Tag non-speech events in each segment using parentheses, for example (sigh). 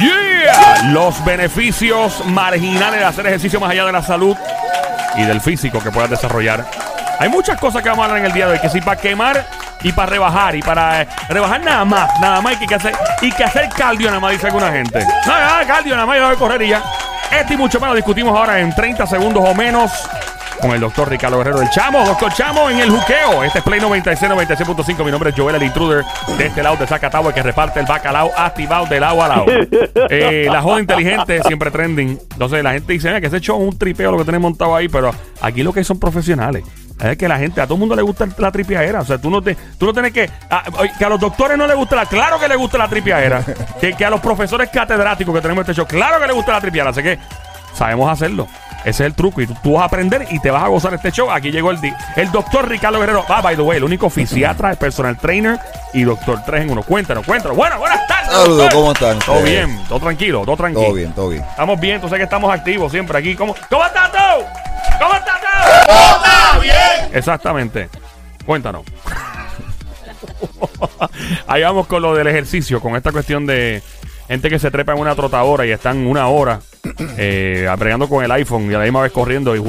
Yeah. Los beneficios marginales de hacer ejercicio más allá de la salud y del físico que puedas desarrollar. Hay muchas cosas que vamos a hablar en el día de hoy, que si para quemar y para rebajar y para eh, rebajar nada más, nada más hay que hacer y que hacer cardio nada más dice alguna gente. No, nada cardio nada más yo voy a correr y ya. Esto y mucho más lo discutimos ahora en 30 segundos o menos con el doctor Ricardo Guerrero del Chamo. Doctor Chamo en el juqueo. Este es Play 96, 96.5. Mi nombre es Joel el Intruder. De este lado de Zacatau, el que reparte el bacalao activado del agua al lado. (laughs) Eh, la joda inteligente siempre trending. Entonces la gente dice, que se echó un tripeo lo que tenemos montado ahí, pero aquí lo que son profesionales. Es que la gente, a todo el mundo le gusta la tripiadera. O sea, tú no, te, tú no tienes que. a- oye, que a los doctores no les gusta la. Claro que les gusta la tripiadera. (laughs) que, que a los profesores catedráticos que tenemos en este show, claro que les gusta la tripiadera. Así que sabemos hacerlo. Ese es el truco. Y tú, tú vas a aprender y te vas a gozar este show. Aquí llegó el, di- el doctor Ricardo Guerrero. Ah, by the way, el único fisiatra, el personal trainer y doctor 3 en uno. Cuéntanos, cuéntanos. Bueno, buenas tardes. Saludos. ¿cómo están Todo bien, todo tranquilo, todo tranquilo. Todo bien, todo bien. Estamos bien, tú sabes que estamos activos siempre aquí. ¿Cómo, ¿cómo estás tú? ¿Cómo estás tú? ¡Todo está bien! Exactamente. Cuéntanos. (laughs) Ahí vamos con lo del ejercicio, con esta cuestión de gente que se trepa en una trotadora y están una hora eh, bregando con el iPhone y a la misma vez corriendo y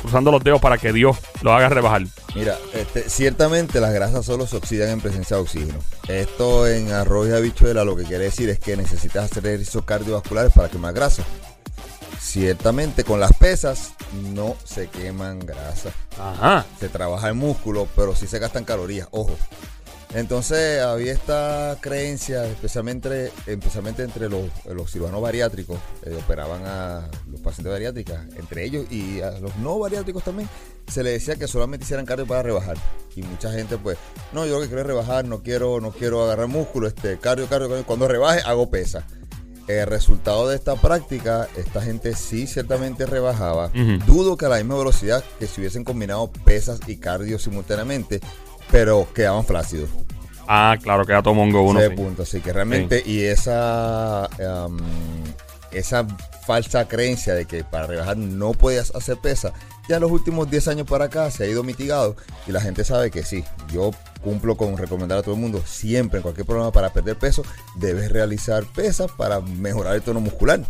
cruzando los dedos para que Dios lo haga rebajar. Mira, este, ciertamente las grasas solo se oxidan en presencia de oxígeno. Esto en arroz y habichuela lo que quiere decir es que necesitas hacer ejercicios cardiovasculares para quemar grasa. Ciertamente con las pesas no se queman grasa. Ajá. Se trabaja el músculo, pero sí se gastan calorías, ojo. Entonces había esta creencia, especialmente, especialmente entre los, los cirujanos bariátricos, eh, operaban a los pacientes bariátricos, entre ellos y a los no bariátricos también, se les decía que solamente hicieran cardio para rebajar. Y mucha gente pues, no, yo lo que quiero es rebajar, no quiero, no quiero agarrar músculo, este, cardio, cardio, cardio. cuando rebaje hago pesa. El resultado de esta práctica, esta gente sí ciertamente rebajaba. Dudo que a la misma velocidad que si hubiesen combinado pesas y cardio simultáneamente, pero quedaban flácidos. Ah, claro, queda todo mongo uno. Ese sí. punto. Así que realmente, y esa, um, esa falsa creencia de que para rebajar no podías hacer pesa, ya los últimos 10 años para acá se ha ido mitigado y la gente sabe que sí, yo cumplo con recomendar a todo el mundo, siempre en cualquier programa para perder peso, debes realizar pesas para mejorar el tono muscular.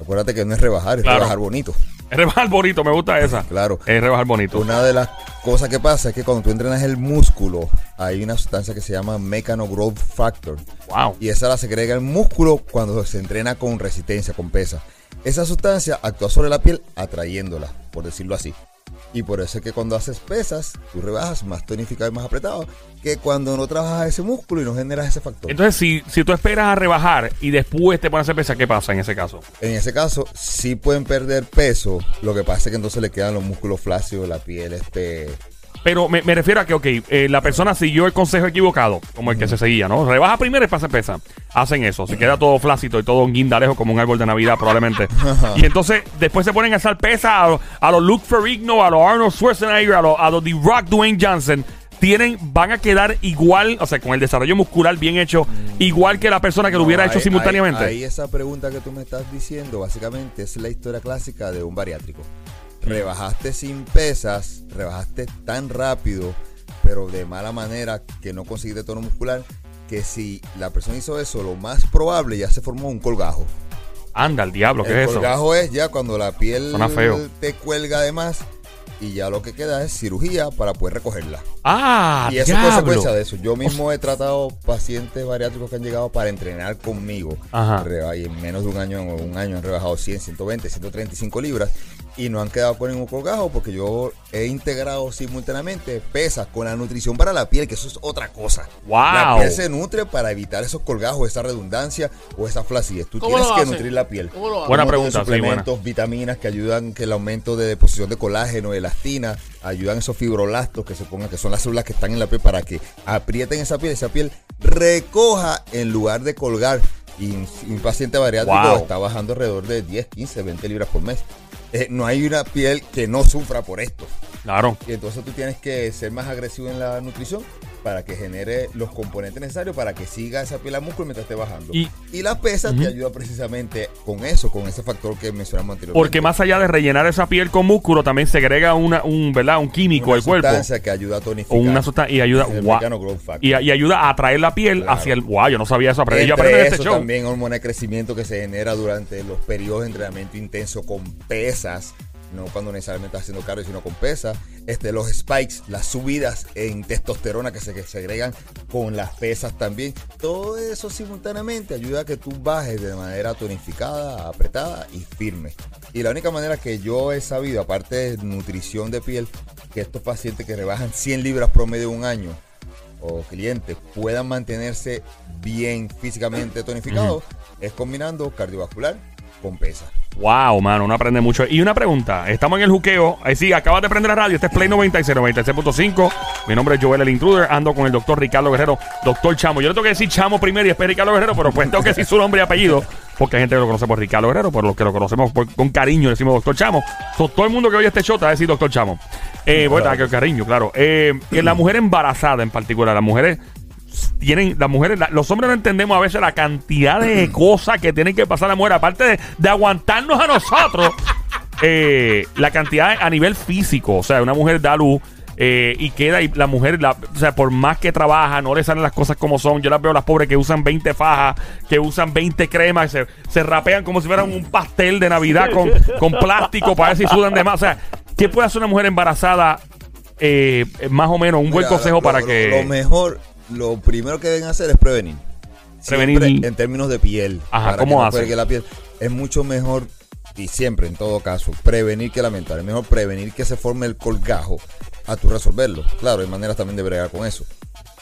Acuérdate que no es rebajar, es Claro. rebajar bonito. Es (laughs) rebajar bonito, me gusta esa. Claro. Es rebajar bonito. Una de las cosas que pasa es que cuando tú entrenas el músculo, hay una sustancia que se llama Mechano Growth Factor. Wow. Y esa la segrega el músculo cuando se entrena con resistencia, con pesa. Esa sustancia actúa sobre la piel atrayéndola, por decirlo así. Y por eso es que cuando haces pesas, tú rebajas más tonificado y más apretado que cuando no trabajas ese músculo y no generas ese factor. Entonces, si, si tú esperas a rebajar y después te pones a hacer pesa, ¿qué pasa en ese caso? En ese caso, sí pueden perder peso. Lo que pasa es que entonces le quedan los músculos flácidos, la piel, este. Pero me, me refiero a que, ok, eh, la persona siguió el consejo equivocado, como el que se seguía, ¿no? Rebaja primero y pasa pesa. Hacen eso. Se queda todo flácito y todo un guindalejo como un árbol de Navidad, probablemente. (laughs) y entonces, después se ponen a hacer pesa a, los- a los Luke Ferrigno, a los Arnold Schwarzenegger, a los, a The Rock Dwayne Johnson. Tienen, van a quedar igual, o sea, con el desarrollo muscular bien hecho, igual que la persona que lo hubiera hecho simultáneamente. Ahí esa pregunta que tú me estás diciendo, básicamente es la historia clásica de un bariátrico. Rebajaste sin pesas, rebajaste tan rápido, pero de mala manera que no conseguiste tono muscular, que si la persona hizo eso, lo más probable ya se formó un colgajo. Anda, el diablo, ¿qué el es eso? colgajo es ya cuando la piel feo. te cuelga de más y ya lo que queda es cirugía para poder recogerla. Ah, Y eso es diablo. consecuencia de eso. Yo mismo he tratado pacientes bariátricos que han llegado para entrenar conmigo. Ajá. Y en menos de un año, un año han rebajado 100, 120, 135 libras. Y no han quedado con ningún colgajo porque yo he integrado simultáneamente pesas con la nutrición para la piel, que eso es otra cosa. Wow. La piel se nutre para evitar esos colgajos, esa redundancia o esa flacidez. Tú ¿Cómo tienes que nutrir la piel. ¿Cómo lo hace? Buena pregunta, sí, buena. suplementos, vitaminas que ayudan que el aumento de deposición de colágeno, elastina, ayudan esos fibroblastos que se pongan, que son las células que están en la piel para que aprieten esa piel, esa piel recoja en lugar de colgar. Y un paciente bariátrico Wow. está bajando alrededor de 10, 15, 20 libras por mes. Eh, no hay una piel que no sufra por esto. Claro. Y entonces tú tienes que ser más agresivo en la nutrición para que genere los componentes necesarios para que siga esa piel a músculo mientras esté bajando. Y- Y, la pesa te ayuda precisamente con eso, con ese factor que mencionamos anteriormente. Porque más allá de rellenar esa piel con músculo, también segrega una, un, ¿verdad? un químico una del cuerpo. sustancia que ayuda a tonificar. una sustancia y ayuda, factor. y, y ayuda a atraer la piel Claro. hacia el. Wow, yo no sabía eso. Aprendí, yo aprendí en eso este show. también hormona de crecimiento que se genera durante los periodos de entrenamiento intenso con pesas, no cuando necesariamente estás haciendo cardio, sino con pesas. Este, los spikes, las subidas en testosterona que se que se agregan con las pesas también. Todo eso simultáneamente ayuda a que tú bajes de manera tonificada, apretada y firme. Y la única manera que yo he sabido, aparte de nutrición de piel, que estos pacientes que rebajan 100 libras promedio un año, o clientes puedan mantenerse bien físicamente tonificados es combinando cardiovascular con pesa. Wow, mano, uno aprende mucho. Y una pregunta, estamos en el juqueo. Ahí sí, acabas de prender la radio. Este es Play 96, 96.5. Mi nombre es Joel el Intruder. Ando con el doctor Ricardo Guerrero, doctor Chamo. Yo le tengo que decir Chamo primero y después Ricardo Guerrero, pero pues tengo que decir su nombre y apellido. Porque hay gente que lo conoce por Ricardo Guerrero, por los que lo conocemos por- con cariño, decimos doctor Chamo. So, todo el mundo que oye este show te va a decir doctor Chamo. Eh, bueno, que cariño, claro. Eh, la mujer embarazada en particular, las mujeres tienen las mujeres, la- los hombres no entendemos a veces la cantidad de (clears throat) cosas que tienen que pasar las mujeres, aparte de, de aguantarnos a nosotros, (laughs) eh, la cantidad a nivel físico, o sea, una mujer da luz. eh, y queda y la mujer, la- o sea, por más que trabaja, no le salen las cosas como son. Yo las veo las pobres que usan 20 fajas, que usan 20 cremas, se, se rapean como si fueran un pastel de Navidad con, con plástico para ver si sudan de más. O sea, ¿qué puede hacer una mujer embarazada? Eh, más o menos, un buen consejo lo- para lo- que. Lo mejor, lo primero que deben hacer es prevenir. Prevenir. En términos de piel. Ajá, para ¿cómo que no la piel. Es mucho mejor, y siempre en todo caso, prevenir que lamentar. Es mejor prevenir que se forme el colgajo a tu resolverlo. Claro, hay maneras también de bregar con eso.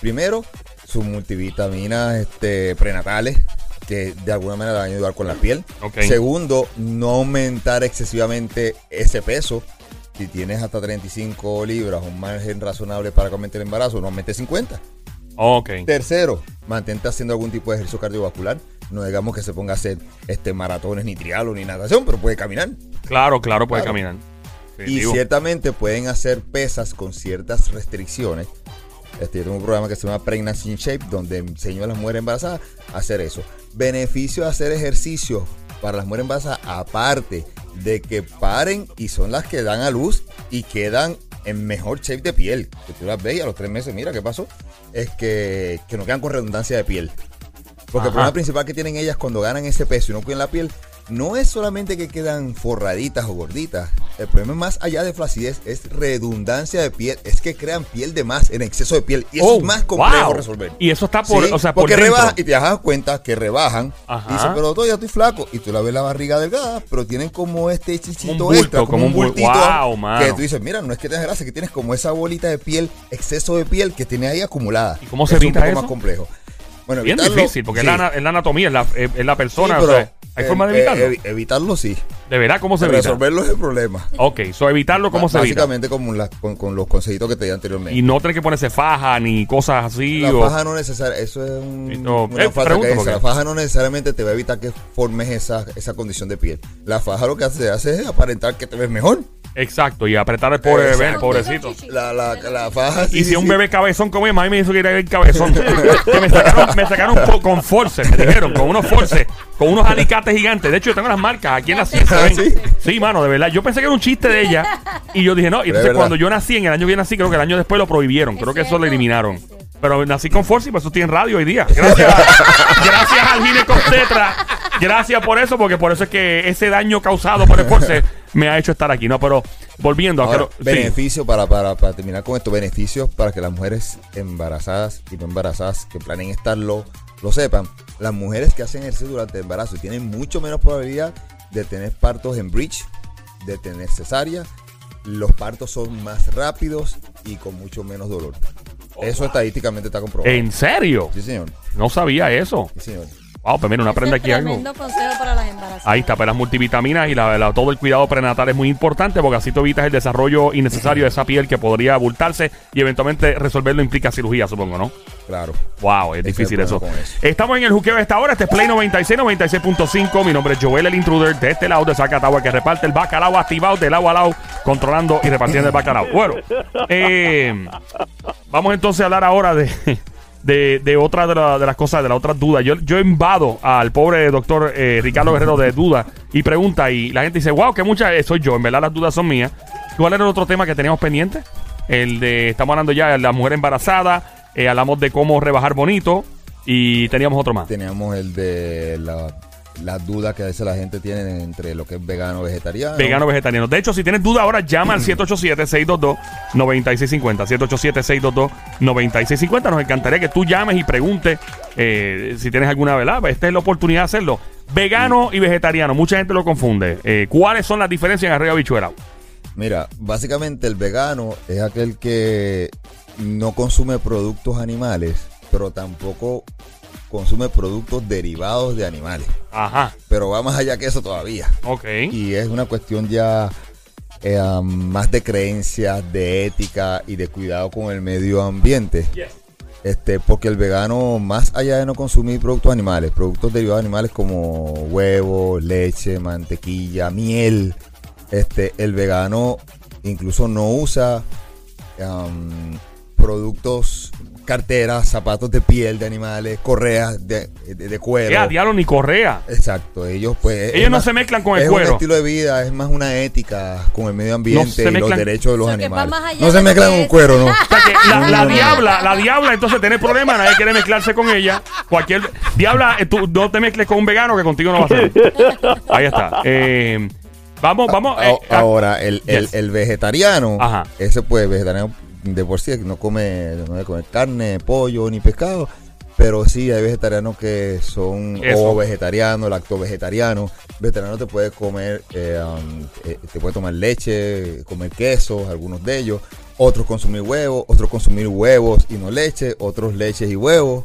Primero, sus multivitaminas este, prenatales que de alguna manera van a ayudar con la piel. Segundo, no aumentar excesivamente ese peso. Si tienes hasta 35 libras, un margen razonable para que aumente el embarazo, no aumente 50. Ok. Tercero, mantente haciendo algún tipo de ejercicio cardiovascular. No digamos que se ponga a hacer este maratones ni trialo ni natación, pero puede caminar. Claro, claro, puede Claro. caminar. Y ciertamente pueden hacer pesas con ciertas restricciones. Este, yo tengo un programa que se llama Pregnancy in Shape, donde enseño a las mujeres embarazadas a hacer eso. Beneficio de hacer ejercicio para las mujeres embarazadas, aparte de que paren y son las que dan a luz y quedan en mejor shape de piel. Que tú las ves y a los tres meses, mira qué pasó. Es que, que no quedan con redundancia de piel. Porque Ajá. el problema principal que tienen ellas cuando ganan ese peso y no cuidan la piel, no es solamente que quedan forraditas o gorditas. El problema es más allá de flacidez, es redundancia de piel. Es que crean piel de más, en exceso de piel. Y eso Oh, es más complejo wow. resolver. Y eso está por, Sí, o sea, por porque dentro. rebajan y te das cuenta que rebajan. Ajá. Y dices, pero doctor, ya estoy flaco. Y tú la ves la barriga delgada, pero tienen como este chichito bulto, extra, como un bul- bultito. Wow, que tú dices, mira, no es que tengas grasa, que tienes como esa bolita de piel, exceso de piel que tienes ahí acumulada. ¿Y cómo se es evita un poco eso? más complejo. Bueno, Bien evitarlo, difícil, porque sí. es, la, ana- es la anatomía, es la, es- es la Sí, persona. pero, o sea, ¿Hay eh, forma de eh, evitarlo? evi- evitarlo sí. ¿De verdad cómo se evita? Resolverlo es el problema. Ok, so evitarlo, ¿cómo se evita? Básicamente como la- con, con los consejitos que te di anteriormente. Y no tener que ponerse faja ni cosas así. La o- faja no necesariamente, eso es un- no, una eh, que La faja no necesariamente te va a evitar que formes esa, esa condición de piel. La faja lo que hace, hace es aparentar que te ves mejor. Exacto, y apretar el pobre bebé, el pobrecito. La, la, la faja sí, Y si sí, un bebé cabezón como es, a mí me hizo que era el cabezón. (laughs) que me sacaron, me sacaron po- con force, me dijeron, con unos force, con unos alicates gigantes. De hecho, yo tengo las marcas aquí en la silla. ¿ven? ¿sí? Sí, mano, de verdad. Yo pensé que era un chiste de ella. Y yo dije, no. Y entonces cuando yo nací, en el año que yo nací, creo que el año después lo prohibieron. Creo Es que eso lo eliminaron. Pero nací con force y por eso estoy en radio hoy día. Gracias, (laughs) gracias al ginecostetra. Gracias por eso, porque por eso es que ese daño causado por el force me ha hecho estar aquí. No, pero volviendo a Ahora, sí. beneficio para, para, para terminar con esto, beneficios para que las mujeres embarazadas y no embarazadas que planeen estarlo lo sepan. Las mujeres que hacen ejercicio durante el embarazo tienen mucho menos probabilidad de tener partos en bridge, de tener cesárea. Los partos son más rápidos y con mucho menos dolor. Eso estadísticamente está comprobado. ¿En serio? Sí, señor. No sabía eso. Sí, señor. Wow, pues mira, uno aprende aquí algo. tremendo consejo para las embarazadas. Ahí está, pero las multivitaminas y la- la- todo el cuidado prenatal es muy importante porque así tú evitas el desarrollo innecesario de esa piel que podría abultarse y eventualmente resolverlo implica cirugía, supongo, ¿no? Claro. Wow, es difícil eso. Estamos en el juqueo de esta hora. Este es Play 96, 96.5. Mi nombre es Joel, el intruder. De este lado de Zacatagua, que reparte el bacalao activado de lado a lado, controlando y repartiendo el bacalao. Bueno, eh, vamos entonces a hablar ahora de, de, de otra de, la- de las cosas, de las otras dudas. Yo, yo invado al pobre doctor eh, Ricardo Guerrero de dudas y pregunta. Y la gente dice, wow, que muchas. eh, soy yo. En verdad, las dudas son mías. ¿Cuál era el otro tema que teníamos pendiente? El de, estamos hablando ya de la mujer embarazada. eh, hablamos de cómo rebajar bonito. Y teníamos otro más. Teníamos el de la, las dudas que a veces la gente tiene entre lo que es vegano vegetariano. Vegano vegetariano. De hecho, si tienes duda ahora, llama al 787-622-9650. 787-622-9650. Nos encantaría que tú llames y preguntes eh, si tienes alguna verdad. Esta es la oportunidad de hacerlo. Vegano y vegetariano. Mucha gente lo confunde. Eh, ¿Cuáles son las diferencias en arriba bichuela? Mira, básicamente el vegano es aquel que no consume productos animales, pero tampoco consume productos derivados de animales. Ajá. Pero va más allá que eso todavía. Ok. Y es una cuestión ya eh, más de creencias, de ética y de cuidado con el medio ambiente. Este, porque el vegano, más allá de no consumir productos animales, productos derivados de animales como huevos, leche, mantequilla, miel, este, el vegano incluso no usa um, productos, carteras, zapatos de piel de animales, correas de, de, de cuero. Eh, a diablo ni correa. Exacto, ellos pues... Ellos es no se mezclan con el es cuero. un estilo de vida, es más una ética con el medio ambiente y los derechos de los O sea, animales. No se mezclan con cuero, ¿no. O sea que la, (laughs) diabla, la diabla entonces tiene problemas, nadie quiere mezclarse con ella. Cualquier diabla, eh, tú no te mezcles con un vegano que contigo no va a ser. Ahí está. Eh, vamos, vamos. eh, Ahora, el, el- el vegetariano, Ajá. ese pues vegetariano de por sí no come, no debe comer carne, pollo ni pescado. Pero sí, hay vegetarianos que son Eso. o vegetarianos, lacto vegetarianos. Vegetariano te puede comer, eh, um, eh, te puede tomar leche, comer quesos, algunos de ellos. Otros consumir huevos, otros consumir huevos y no leche, otros leches y huevos.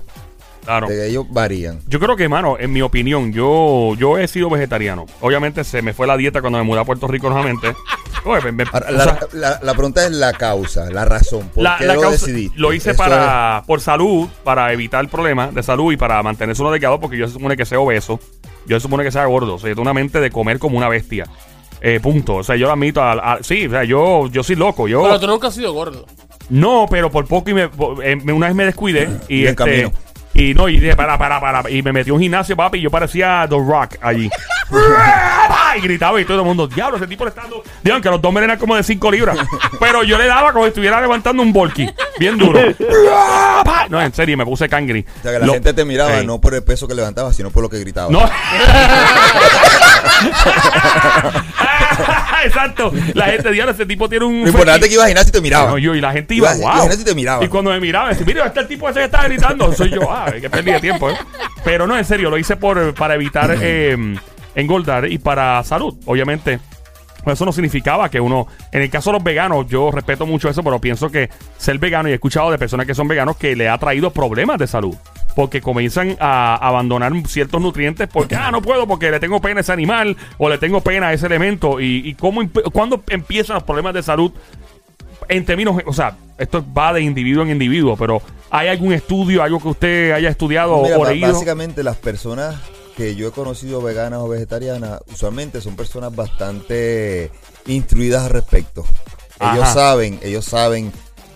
claro. De ellos varían. Yo creo que, mano, en mi opinión, yo, yo he sido vegetariano. Obviamente se me fue la dieta cuando me mudé a Puerto Rico nuevamente. (laughs) Oye, me- me- Ahora, o la, sea, la- la pregunta es la causa, la razón. ¿Por la- qué la lo causa- decidiste? lo hice Esto para por salud, para evitar problemas de salud y para mantenerse uno delgado, porque yo se supone que sea obeso. Yo se supone que sea gordo. O sea, yo tengo una mente de comer como una bestia. Eh, punto. O sea, yo lo admito. al- al- sí, o sea, yo, yo soy loco. Yo, Pero tú nunca has sido gordo. No, pero por poco y me, por- eh, me- una vez me descuidé y Y en este camino. Y no y dije para para para. Y me metí a un gimnasio papi y yo parecía The Rock allí. (laughs) Y gritaba y todo el mundo diablo ese tipo le está dando digan que los dos eran como de 5 libras. Pero yo le daba como si estuviera levantando un volky bien duro. No en serio me puse cangri. O sea, que la Lo- gente te miraba Ey. no por el peso que levantaba, sino por lo que gritaba. no. (laughs) (laughs) Exacto. La gente, diablo, ese tipo tiene un. Lo importante es que ibas a gimnasio y te miraba. No, yo, y la gente iba, Ibas- wow. gente te miraba. Y cuando me miraba, decía, mira, este tipo ese que está gritando. Soy yo. Ah, que perdí de tiempo, ¿eh? Pero no, en serio, lo hice por, para evitar eh, engordar y para salud. Obviamente, eso no significaba que uno. En el caso de los veganos, yo respeto mucho eso, pero pienso que ser vegano, y he escuchado de personas que son veganos que le ha traído problemas de salud. Porque comienzan a abandonar ciertos nutrientes porque, ah, no puedo porque le tengo pena a ese animal o le tengo pena a ese elemento. ¿Y, y cómo, cuándo empiezan los problemas de salud? en términos, o sea, esto va de individuo en individuo, pero ¿hay algún estudio, algo que usted haya estudiado Mira, o leído? básicamente las personas que yo he conocido veganas o vegetarianas, usualmente son personas bastante instruidas al respecto. Ellos Ajá. saben, ellos saben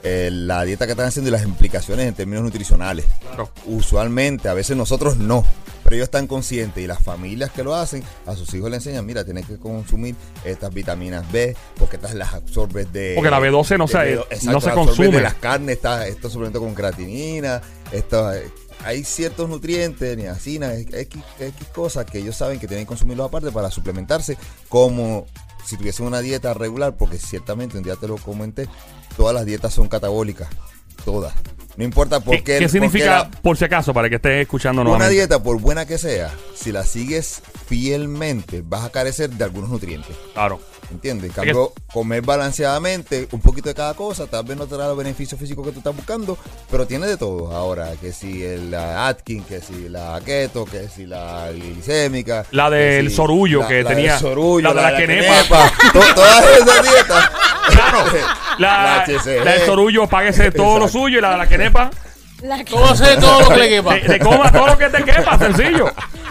eh, la dieta que están haciendo y las implicaciones en términos nutricionales. Claro. Usualmente, a veces nosotros no, pero ellos están conscientes y las familias que lo hacen, a sus hijos le enseñan, mira, tienes que consumir estas vitaminas B, porque estas las absorbes de... Porque la B12 no de- se- de- no se consume. de las carnes, está, esto suplemento con creatinina, esto, eh, hay ciertos nutrientes, niacina, X, X cosas que ellos saben que tienen que consumirlos aparte para suplementarse, como si tuviesen una dieta regular, porque ciertamente un día te lo comenté, todas las dietas son catabólicas, todas. No importa por ¿Qué, qué. qué por significa, la- por si acaso, para que esté escuchando una nuevamente? dieta, por buena que sea, si la sigues fielmente, vas a carecer de algunos nutrientes. Claro. ¿Entiendes? En cambio, comer balanceadamente, un poquito de cada cosa, tal vez no te da los beneficios físicos que tú estás buscando, pero tiene de todo. Ahora, que si el la Atkins, que si la keto, que si la glicémica. La del si- sorullo que la tenía- del sorullo, la de la quenepa. quenepa, to- todas esas dietas. Claro. La, (laughs) la del sorullo, páguese todo lo suyo y la de la quenepa. La que- ¿Cómo hacer todo lo que le quepa? Te, te coma todo lo que te quepa, sencillo.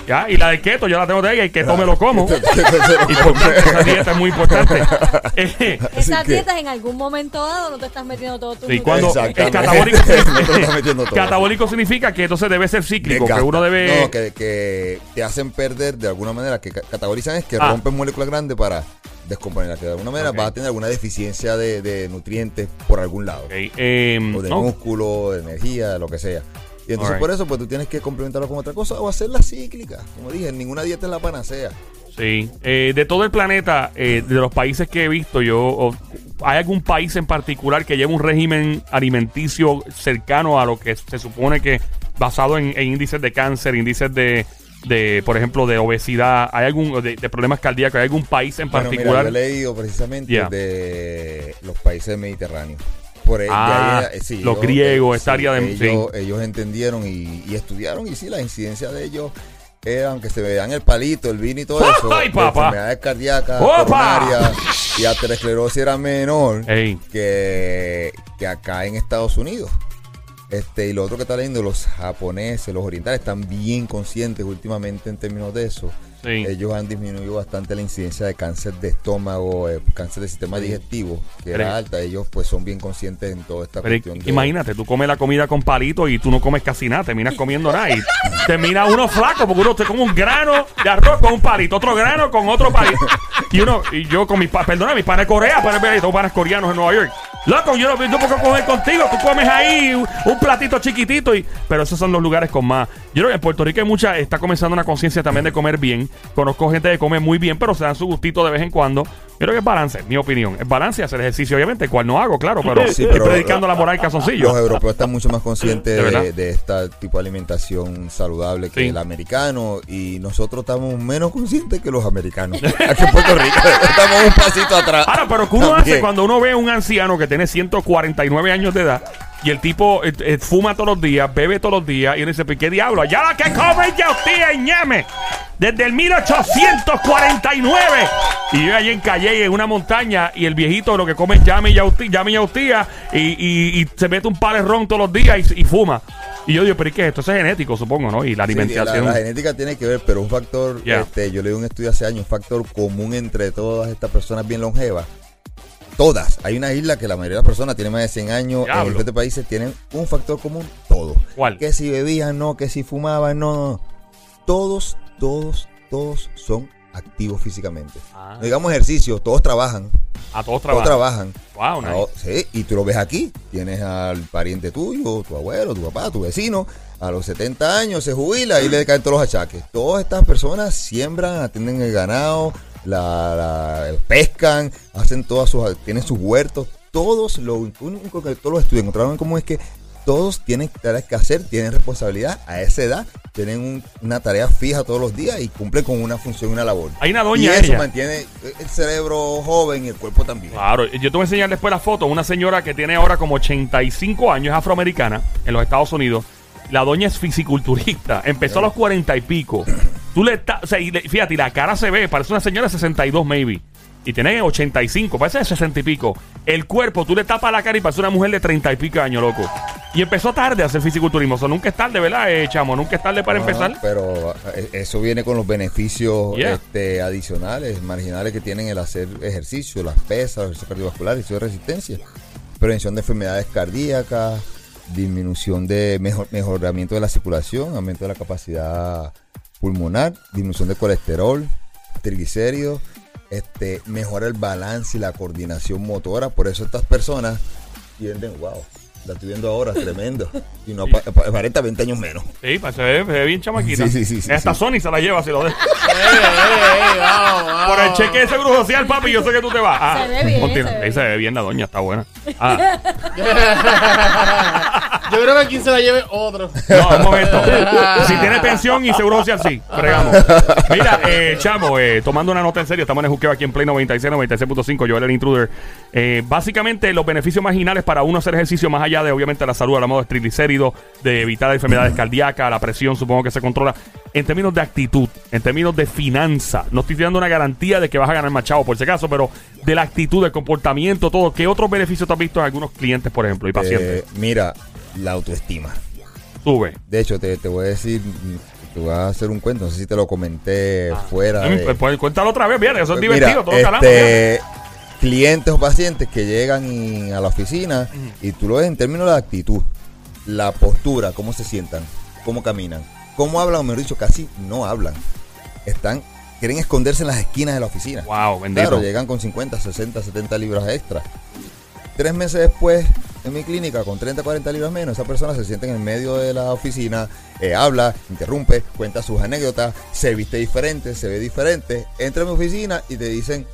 Ya, y la de keto, yo la tengo de ella, y keto me lo (laughs) como. Esa dieta es muy importante. (laughs) Eh, Esas que- dietas en algún momento dado no te estás metiendo todo tu Sí, cuando el catabólico, (laughs) No catabólico significa que entonces debe ser cíclico, que uno debe... No, que, que te hacen perder de alguna manera, que ca- categorizan es que Ah. rompen moléculas grandes para descomponerlas, que de alguna manera Ok. vas a tener alguna deficiencia de, de nutrientes por algún lado. Eh, O de músculo, de energía, lo que sea. Y entonces por eso pues tú tienes que complementarlo con otra cosa o hacerla cíclica. Como dije, ninguna dieta es la panacea. Sí, Eh, de todo el planeta, eh, de los países que he visto, yo ¿hay algún país en particular que lleve un régimen alimenticio cercano a lo que se supone que basado en, en índices de cáncer, índices de, de, por ejemplo, de obesidad, hay algún de, de problemas cardíacos, hay algún país en Bueno, mira, particular? yo he leído precisamente Yeah. de los países mediterráneos. Por de Ah, ahí, sí, los ellos, griegos, eh, esta área de- ellos, ellos entendieron y, y estudiaron y sí, la incidencia de ellos era, aunque se vean el palito, el vino y todo (laughs) eso, ¡Ay, papá! enfermedades cardíacas, y aterosclerosis era menor Ey, que, que acá en Estados Unidos. Este, y lo otro que está leyendo, los japoneses, los orientales están bien conscientes últimamente en términos de eso. sí. Ellos han disminuido bastante la incidencia de cáncer de estómago, eh, cáncer del sistema digestivo, que Pero- era alta. Ellos pues son bien conscientes en toda esta Pero cuestión. de- imagínate, tú comes la comida con palito y tú no comes casi nada, terminas comiendo nada y (laughs) termina uno flaco porque uno te come un grano de arroz con un palito, otro grano con otro palito. Y uno, y yo con mis pa- perdona, mis panes Corea, tengo panes coreanos en Nueva York. Loco, yo no, puedo comer contigo, tú comes ahí un platito chiquitito, y, pero esos son los lugares con más. Yo creo que en Puerto Rico hay mucha, está comenzando una conciencia también de comer bien. Conozco gente que come muy bien, pero se dan su gustito de vez en cuando. Yo creo que es balance, mi opinión. Es balance hacer ejercicio, obviamente, cual no hago, claro, pero, (laughs) Sí, estoy pero- predicando la moral calzoncillo. Los europeos están mucho más conscientes ¿De de, de este tipo de alimentación saludable que Sí. el americano y nosotros estamos menos conscientes que los americanos. (laughs) Aquí en Puerto Rico estamos un pasito atrás. Ahora, pero ¿qué uno También. hace cuando uno ve a un anciano que tiene 149 años de edad y el tipo eh, eh, fuma todos los días, bebe todos los días y uno dice, "¿Pero ¿qué diablo? ¡Ya la que come ya usted en ñame! Desde el 1849. Y yo allí en Calle, en una montaña, y el viejito lo que come es llame y yautía, llame y yautía, y, y- y se mete un ron todos los días y, y fuma. Y yo digo, ¿pero ¿y qué es esto? Es genético, supongo, ¿no? Y la Sí, alimentación. la, la genética tiene que ver, pero un factor, este, yo leí un estudio hace años, un factor común entre todas estas personas bien longevas. Todas. Hay una isla que la mayoría de las personas tienen más de 100 años. Diablo. En diferentes países tienen un factor común. Todos. ¿Cuál? Que si bebían, no. Que si fumaban, no. Todos, todos, todos son activos físicamente. Ah. No digamos ejercicio. Todos trabajan. A todos Todos trabajan. trabajan. Wow, nice. Ah, sí, y tú lo ves aquí. Tienes al pariente tuyo, tu abuelo, tu papá, tu vecino. A los 70 años se jubila y le caen todos los achaques. Todas estas personas siembran, atienden el ganado, la, la- pescan, hacen todas sus, tienen sus huertos. Todos, lo único que todos los estudios encontraron en común es que todos tienen tareas que hacer, tienen responsabilidad a esa edad, tienen un- una tarea fija todos los días y cumplen con una función, una labor. Hay una y doña eso ella. mantiene el cerebro joven y el cuerpo también. Claro, yo te voy a enseñar después la foto. Una señora que tiene ahora como 85 años, es afroamericana, en los Estados Unidos. La doña es fisiculturista. Empezó a los 40 y pico. Tú le estás. O sea, y le- fíjate, y la cara se ve, parece una señora de 62, maybe. Y tiene 85, parece de 60 y pico. El cuerpo, tú le tapas la cara y parece una mujer de 30 y pico años, loco. Y empezó tarde a hacer fisiculturismo. O sea, nunca es tarde, ¿verdad, eh, chamo? Nunca es tarde para No, empezar. Pero eh, eso viene con los beneficios Yeah. este, adicionales, marginales que tienen el hacer ejercicio, las pesas, ejercicio cardiovascular, ejercicio de resistencia, prevención de enfermedades cardíacas, disminución de mejor, mejoramiento de la circulación, aumento de la capacidad pulmonar, disminución de colesterol, triglicéridos, este, mejora el balance y la coordinación motora. Por eso estas personas tienden, wow, la estoy viendo ahora, (laughs) tremendo. Y no pa- aparenta 20 años menos. Sí, pues se ve, se ve bien chamaquita. Sí, sí, sí, sí, Esta sí. Sony se la lleva si lo de. (laughs) Vamos, vamos. Por el cheque de seguro social, papi, yo sé que tú te vas. Ah, Se ve bien, continúa. se ve Ahí se ve bien la doña, está buena. Ah, (laughs) Yo creo que aquí se la lleve otro. no, un momento. (laughs) Si tiene pensión y seguro social, sí. Fregamos. Mira, eh, chamo, eh, tomando una nota en serio, estamos en el juqueo aquí en Play 96, 96.5, Joel el Intruder. Eh, básicamente, los beneficios marginales para uno hacer ejercicio, más allá de, obviamente, la salud, hablamos de triglicéridos, de evitar enfermedades cardíacas, la presión, supongo que se controla. En términos de actitud, en términos de finanza, no estoy dando una garantía de que vas a ganar más chavo, por si acaso, pero de la actitud, del comportamiento, todo. ¿Qué otros beneficios te has visto en algunos clientes, por ejemplo, y pacientes? Eh, mira, la autoestima. Sube. De hecho, te, te voy a decir, te voy a hacer un cuento, no sé si te lo comenté fuera. Mm, de- pues, cuéntalo otra vez, bien, eso es Pues divertido, mira, todos calamos. este, clientes o pacientes que llegan y- a la oficina y tú lo ves en términos de actitud, la postura, cómo se sientan, cómo caminan, cómo hablan, o mejor dicho, casi no hablan. Están, quieren esconderse en las esquinas de la oficina. Wow, bendito. Claro, llegan con 50, 60, 70 libras extra. Tres meses después, en mi clínica, con 30, 40 libras menos, esa persona se siente en el medio de la oficina, eh, habla, interrumpe, cuenta sus anécdotas, se viste diferente, se ve diferente. Entra a mi oficina y te dicen,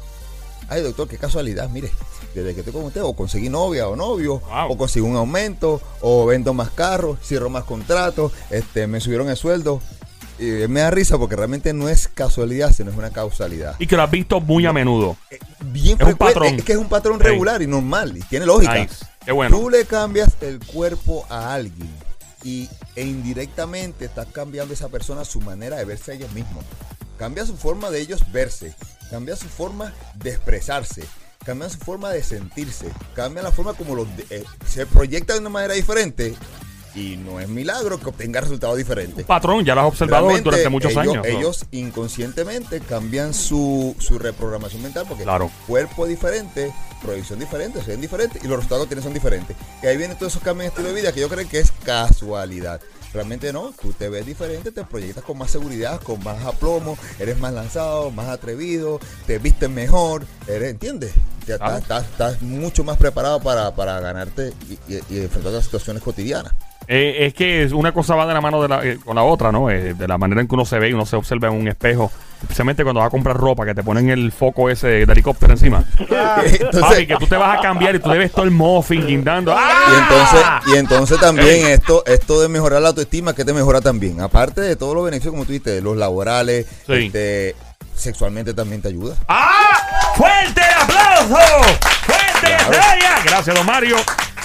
ay doctor, qué casualidad, mire, desde que estoy con usted, o conseguí novia o novio, Wow. o conseguí un aumento, o vendo más carros, cierro más contratos, este, me subieron el sueldo. Y me da risa porque realmente no es casualidad, sino es una causalidad Y que lo has visto muy a menudo. bien Es un patrón. Es que es un patrón regular y normal y tiene lógica. Nice. Tú le cambias el cuerpo a alguien y e indirectamente estás cambiando a esa persona su manera de verse a ellos mismos. Cambia su forma de ellos verse, cambia su forma de expresarse, cambia su forma de sentirse, cambia la forma como los de- eh, se proyecta de una manera diferente y no es milagro que obtenga resultados diferentes. Patrón, ya lo has observado Realmente, durante muchos ellos, años. ¿no? Ellos inconscientemente cambian su, su reprogramación mental porque Claro. cuerpo diferente, proyección diferente, se ven diferentes y los resultados que tienen son diferentes. Y ahí vienen todos esos cambios en estilo de vida que yo creo que es casualidad. Realmente no, tú te ves diferente, te proyectas con más seguridad, con más aplomo, eres más lanzado, más atrevido, te vistes mejor, eres, ¿entiendes? Ya Claro. estás, estás- estás mucho más preparado para, para ganarte y, y- y enfrentar las situaciones cotidianas. Eh, es que una cosa va de la mano de la, eh, con la otra, ¿no? Eh, de la manera en que uno se ve y uno se observa en un espejo. Especialmente cuando vas a comprar ropa, que te ponen el foco ese de helicóptero encima. (laughs) Entonces, Papi, que tú te vas a cambiar y tú debes todo el muffin guindando. Y ¡Ah! entonces, y entonces también esto, esto de mejorar la autoestima, que te mejora también. Aparte de todos los beneficios, como tú dijiste, los laborales, Sí. este, sexualmente también te ayuda. ¡Ah! ¡Fuerte el aplauso! ¡Fuerte! Gracias, don Mario.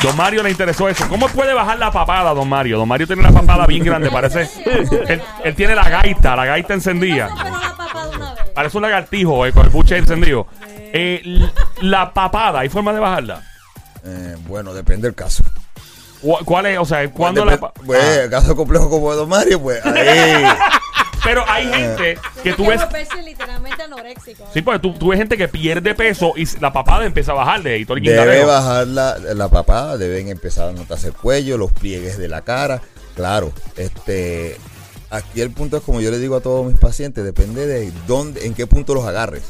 Don Mario le interesó eso. ¿Cómo puede bajar la papada, don Mario? Don Mario tiene la papada bien grande, parece. Él, él tiene la gaita, la gaita encendida. Una. Parece un lagartijo eh, con el buche encendido. Eh, la papada, ¿hay forma de bajarla? Eh, bueno, depende del caso. ¿Cu- ¿Cuál es? O sea, ¿cuándo la Dep- pues, Ah. el caso complejo como de Don Mario, pues ahí. (laughs) Pero hay gente que tú ves. volverse literalmente anoréxico. Sí, porque tú, tú ves gente que pierde peso y la papada empieza a bajarle y todo el Debe guindadero. bajar la, la papada, deben empezar a notarse el cuello, los pliegues de la cara. Claro, este aquí el punto es como yo le digo a todos mis pacientes, depende de dónde, en qué punto los agarres.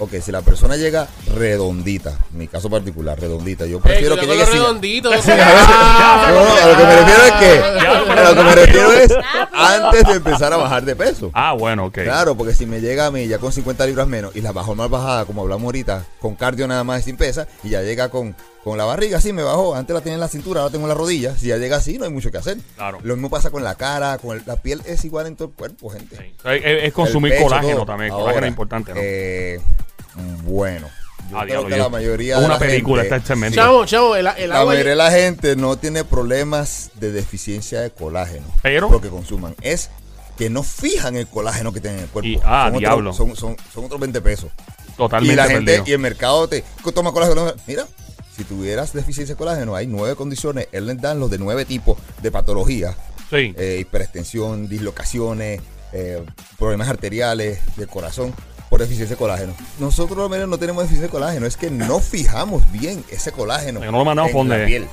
Ok, si la persona llega redondita, en mi caso particular, redondita, yo Ey, prefiero que llegue con sin... los redonditos. (laughs) Sí, a ver, no, no, a lo que me refiero es que, a lo que me refiero es antes de empezar a bajar de peso. Ah, bueno, ok. Claro, porque si me llega a mí ya con 50 libras menos y la bajo más bajada, como hablamos ahorita, con cardio nada más y sin pesa, y ya llega con, con la barriga, sí me bajó, antes la tenía en la cintura, ahora tengo en la rodilla, si ya llega así no hay mucho que hacer. Claro. Lo mismo pasa con la cara, con el- la piel es igual en todo el cuerpo, gente. Sí. Es, es consumir pecho, colágeno todo. también. Ahora, colágeno es importante, ¿no? eh, bueno, yo creo diablo, que yo- la mayoría es de una la película, gente- está chamo, el, el la agua. mayoría de la gente no tiene problemas de deficiencia de colágeno. Pero- Lo que consuman es que no fijan el colágeno que tienen en el cuerpo. Y- ah, son, diablo. son, son, son otros 20 pesos. Totalmente y la gente perdido. y el mercado te toma colágeno. Mira, si tuvieras deficiencia de colágeno, hay nueve condiciones. Él les dan los de nueve tipos de patologías: Sí. eh, hiperextensión, dislocaciones, eh, problemas arteriales del corazón por deficiencia de colágeno. Nosotros los medios no tenemos deficiencia de colágeno, es que no fijamos bien ese colágeno no lo mandamos en la piel.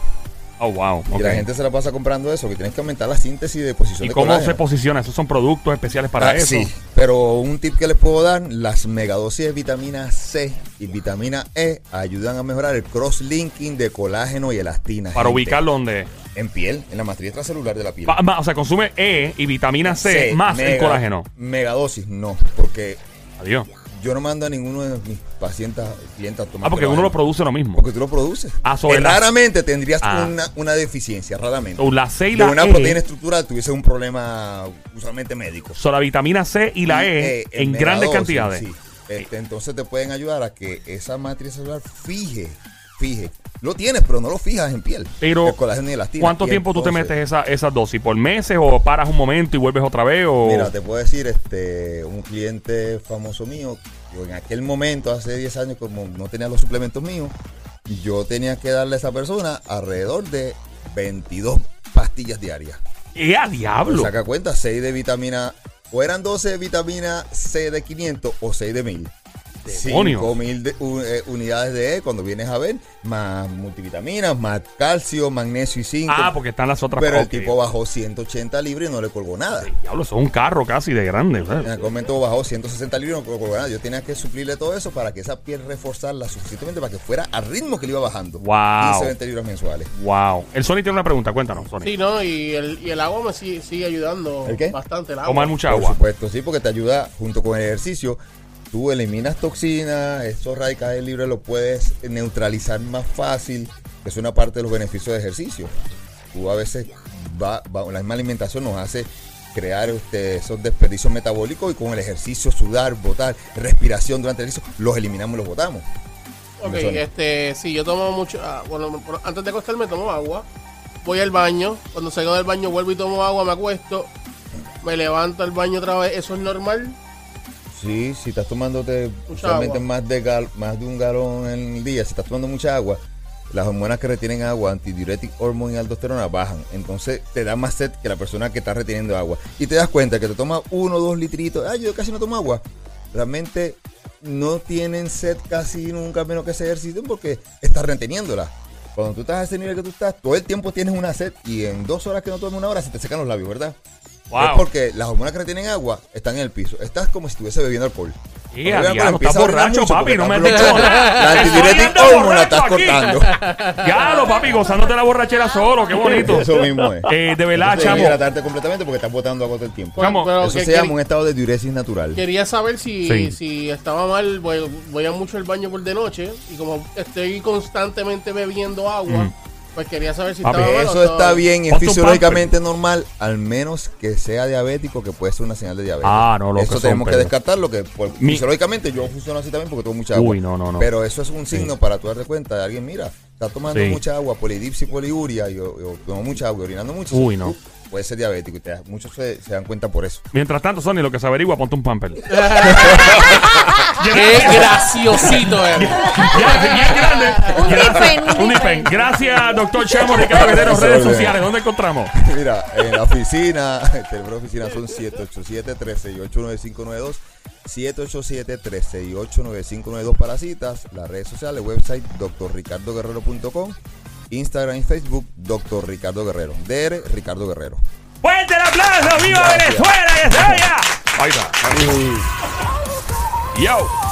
Oh, wow. Y la gente se la pasa comprando eso, que tienes que aumentar la síntesis de posición ¿Y de cómo colágeno. se posiciona? ¿Esos son productos especiales para Ah, eso? Sí, pero un tip que les puedo dar, las megadosis de vitamina C y vitamina E ayudan a mejorar el cross-linking de colágeno y elastina. Para gente. ubicarlo donde. En piel, en la matriz extracelular de la piel. O sea, consume E y vitamina C, más el mega- colágeno. Megadosis, no, porque Adiós. yo no mando a ninguno de mis pacientes, clientes a tomar Ah, porque uno lo produce lo mismo. Porque tú lo produces. Ah, sobre la- raramente tendrías Ah. una, una deficiencia, raramente. O la C y de la una E. proteína estructural tuviese un problema usualmente médico. So, la vitamina C y la Y, E eh, en grandes cantidades. sí. Este, entonces te pueden ayudar a que esa matriz celular fije, fije. Lo tienes, pero no lo fijas en piel. Pero, El colágeno y elastina. ¿cuánto tiempo tú te metes esa, esas dosis? ¿Por meses o paras un momento y vuelves otra vez? O... Mira, te puedo decir, este, un cliente famoso mío, yo en aquel momento, hace 10 años, como no tenía los suplementos míos, yo tenía que darle a esa persona alrededor de 22 pastillas diarias. ¡Eh, a diablo! Saca cuenta, 6 de vitamina, o eran 12 de vitamina C de 500 o 6 de 1000. Demonios. 5000 de- u- eh, unidades de E cuando vienes a ver, más multivitaminas, más calcio, magnesio y zinc. Ah, porque están las otras pero el tipo bajó 180 libras y no le colgó nada. Diablo, eso es un carro casi de grande. En ¿sabes? aquel momento bajó 160 libras y no le colgó nada. Yo tenía que suplirle todo eso para que esa piel reforzarla suficientemente para que fuera al ritmo que le iba bajando. Wow. 15, 20 libras mensuales. Wow. El Sony tiene una pregunta, cuéntanos, Sony. Sí, no, y el, y el agua me sigue, sigue ayudando ¿El qué? bastante. El agua. Tomar mucha Por agua. supuesto, sí, porque te ayuda junto con el ejercicio. Tú eliminas toxinas, esos radicales libres los puedes neutralizar más fácil, que es una parte de los beneficios de ejercicio. Tú a veces, va, va- la misma alimentación nos hace crear este, esos desperdicios metabólicos y con el ejercicio, sudar, botar, respiración durante el ejercicio, los eliminamos y los botamos. Ok, este, sí, yo tomo mucho, ah, bueno, antes de acostarme tomo agua, voy al baño, cuando salgo del baño vuelvo y tomo agua, me acuesto, me levanto al baño otra vez, eso es normal. Sí, si estás tomándote usualmente más de, gal- más de un galón en el día, si estás tomando mucha agua, las hormonas que retienen agua, antidiuretic hormone y aldosterona, bajan. Entonces te da más sed que la persona que está reteniendo agua. Y te das cuenta que te tomas uno o dos litritos. Ay, yo casi no tomo agua. Realmente no tienen sed casi nunca menos que ese ejercicio porque estás reteniéndola. Cuando tú estás a ese nivel que tú estás, todo el tiempo tienes una sed y en dos horas que no tomes una hora se te secan los labios, ¿verdad? Wow. Es porque las hormonas que retienen agua están en el piso. Estás como si estuviese bebiendo alcohol. ¡Eh, Cuando a bebes diablo, alcohol, estás borracho, papi! No me. La hormone la estás aquí. cortando. (laughs) Ya, lo papi, gozándote la borrachera solo, qué bonito. (laughs) Eso mismo es. Eh, de verdad, chamo. hidratarte completamente porque estás botando agua todo el tiempo. Chamo, Eso que- se que- llama un estado de diuresis natural. Quería saber si, Sí. si estaba mal, voy, voy a mucho al baño por de noche y como estoy constantemente bebiendo agua, pues quería saber si Papi, estaba Eso está bien es fisiológicamente normal, al menos que sea diabético, que puede ser una señal de diabetes. Ah, no, lo que Eso son, tenemos que descartarlo, que por- Mi- fisiológicamente yo funciono así también porque tomo mucha agua. Uy, no, no, no. Pero eso es un signo para tú darte cuenta de alguien, mira, está tomando Sí. mucha agua, polidipsia y poliuria, y, o, o tomo mucha agua, y orinando mucho. Uy, tú no. Puedes ser diabético y te- muchos se, se dan cuenta por eso. Mientras tanto, Sony, lo que se averigua, ponte un pamper. (laughs) Qué graciosito eres. Ya, bien grande. Un un Un. Nipen. Gracias, doctor Chamo Ricardo Guerrero. Redes es sociales, ¿dónde encontramos? (laughs) Mira, en la oficina, el teléfono de oficina son 787-368-9592, 787-368-9592 para citas, las redes sociales, website drricardoguerrero.com, Instagram y Facebook, Dr. Ricardo Guerrero, DR Ricardo Guerrero. ¡Fuerte el aplauso! ¡Viva. Venezuela! ¡Que se! Ahí está. Yo.